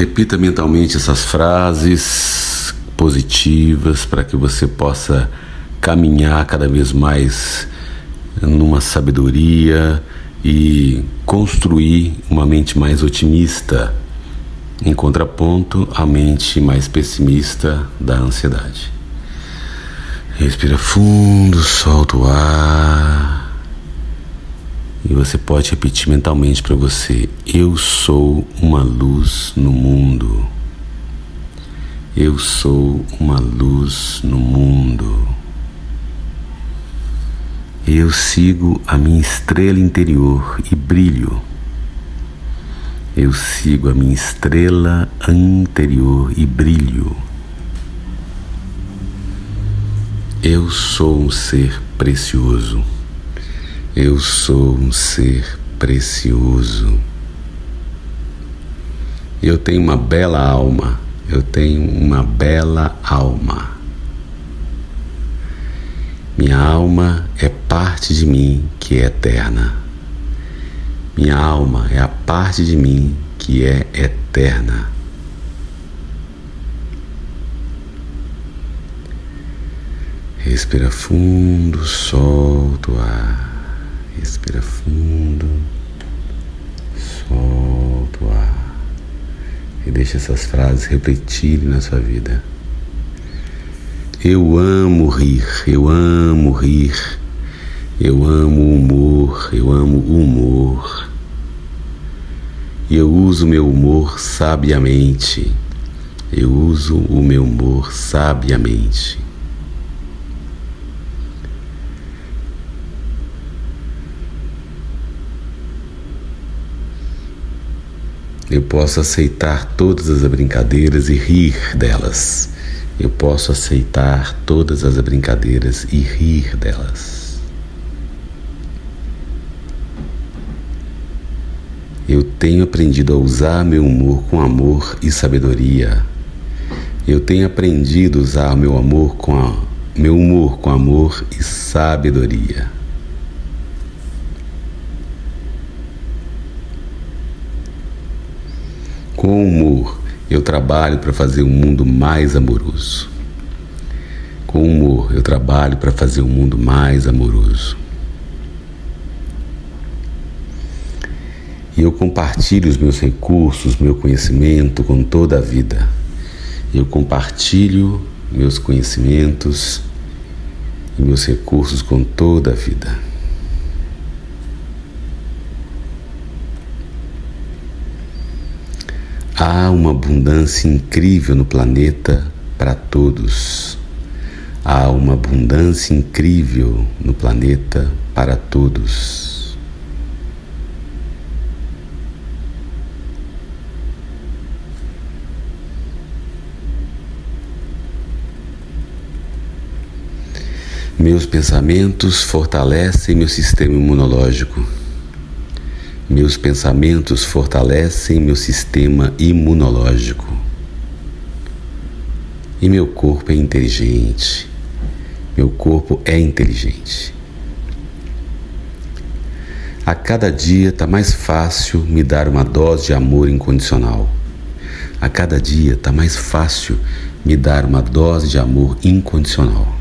Repita mentalmente essas frases positivas para que você possa caminhar cada vez mais numa sabedoria e construir uma mente mais otimista, em contraponto à mente mais pessimista da ansiedade. Respira fundo, solta o ar. E você pode repetir mentalmente para você: Eu sou uma luz no mundo. Eu sou uma luz no mundo. Eu sigo a minha estrela interior e brilho. Eu sigo a minha estrela interior e brilho. Eu sou um ser precioso. Eu sou um ser precioso. Eu tenho uma bela alma. Eu tenho uma bela alma. Minha alma é parte de mim que é eterna. Minha alma é a parte de mim que é eterna. Respira fundo, solta o ar. Respira fundo, solta o ar. E deixa essas frases refletirem na sua vida. Eu amo rir, eu amo rir, eu amo humor, eu amo humor. E eu uso meu humor sabiamente, eu uso o meu humor sabiamente. Eu posso aceitar todas as brincadeiras e rir delas. Eu posso aceitar todas as brincadeiras e rir delas. Eu tenho aprendido a usar meu humor com amor e sabedoria. Eu tenho aprendido a usar meu amor com a, meu humor com amor e sabedoria. Com humor, eu trabalho para fazer um mundo mais amoroso. Com humor, eu trabalho para fazer um mundo mais amoroso. E eu compartilho os meus recursos, meu conhecimento com toda a vida. Eu compartilho meus conhecimentos e meus recursos com toda a vida. Há uma abundância incrível no planeta para todos. Há uma abundância incrível no planeta para todos. Meus pensamentos fortalecem meu sistema imunológico. Meus pensamentos fortalecem meu sistema imunológico. E meu corpo é inteligente. Meu corpo é inteligente. A cada dia está mais fácil me dar uma dose de amor incondicional. A cada dia está mais fácil me dar uma dose de amor incondicional.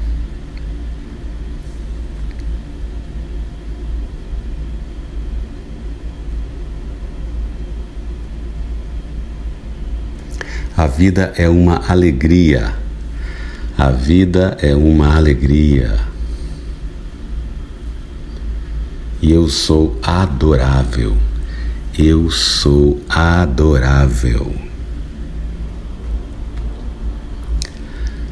A vida é uma alegria. A vida é uma alegria. E eu sou adorável. Eu sou adorável.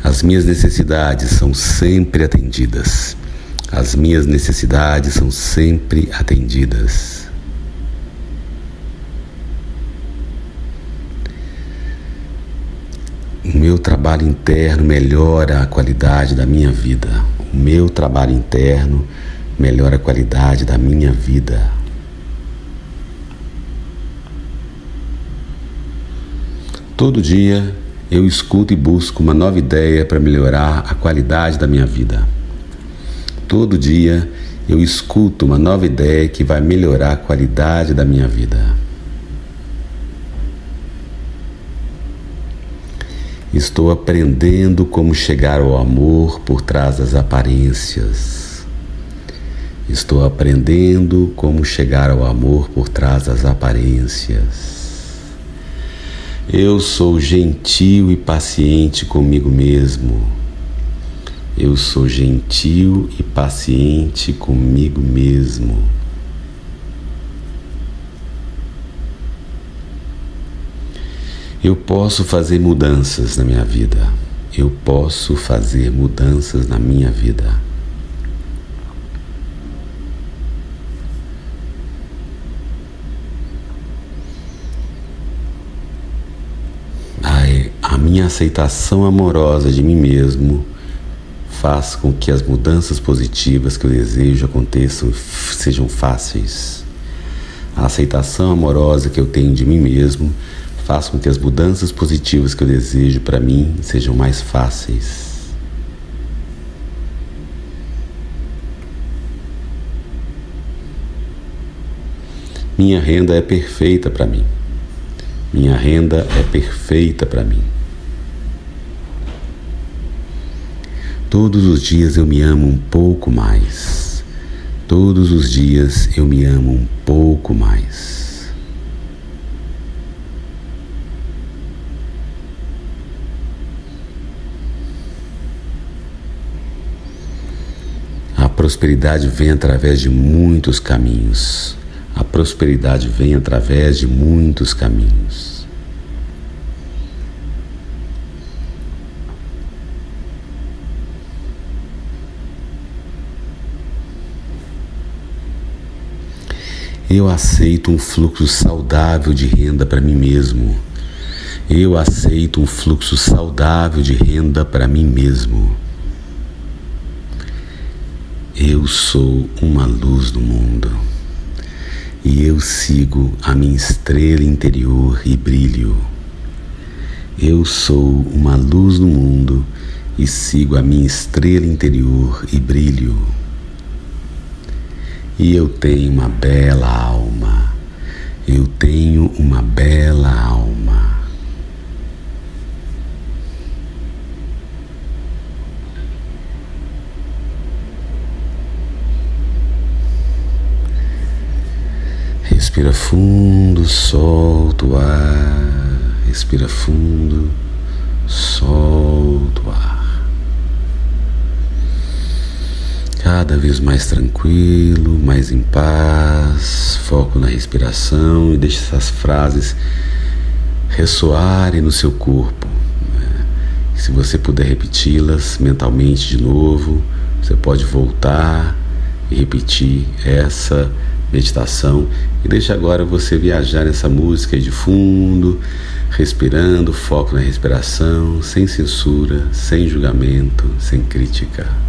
As minhas necessidades são sempre atendidas. As minhas necessidades são sempre atendidas. O meu trabalho interno melhora a qualidade da minha vida. O meu trabalho interno melhora a qualidade da minha vida. Todo dia eu escuto e busco uma nova ideia para melhorar a qualidade da minha vida. Todo dia eu escuto uma nova ideia que vai melhorar a qualidade da minha vida. Estou aprendendo como chegar ao amor por trás das aparências. Estou aprendendo como chegar ao amor por trás das aparências. Eu sou gentil e paciente comigo mesmo. Eu sou gentil e paciente comigo mesmo. Eu posso fazer mudanças na minha vida. Eu posso fazer mudanças na minha vida. A minha aceitação amorosa de mim mesmo faz com que as mudanças positivas que eu desejo aconteçam, sejam fáceis. A aceitação amorosa que eu tenho de mim mesmo Faça com que as mudanças positivas que eu desejo para mim sejam mais fáceis. Minha renda é perfeita para mim. Minha renda é perfeita para mim. Todos os dias eu me amo um pouco mais. Todos os dias eu me amo um pouco mais. Prosperidade vem através de muitos caminhos. A prosperidade vem através de muitos caminhos. Eu aceito um fluxo saudável de renda para mim mesmo. Eu aceito um fluxo saudável de renda para mim mesmo. Eu sou uma luz do mundo e eu sigo a minha estrela interior e brilho. Eu sou uma luz no mundo e sigo a minha estrela interior e brilho. E eu tenho uma bela alma. Eu tenho uma bela alma. Respira fundo, solta o ar. Respira fundo, solta o ar. Cada vez mais tranquilo, mais em paz. Foco na respiração e deixe essas frases ressoarem no seu corpo. Né? Se você puder repeti-las mentalmente de novo, você pode voltar e repetir essa meditação e deixa agora você viajar nessa música de fundo, respirando, foco na respiração, sem censura, sem julgamento, sem crítica.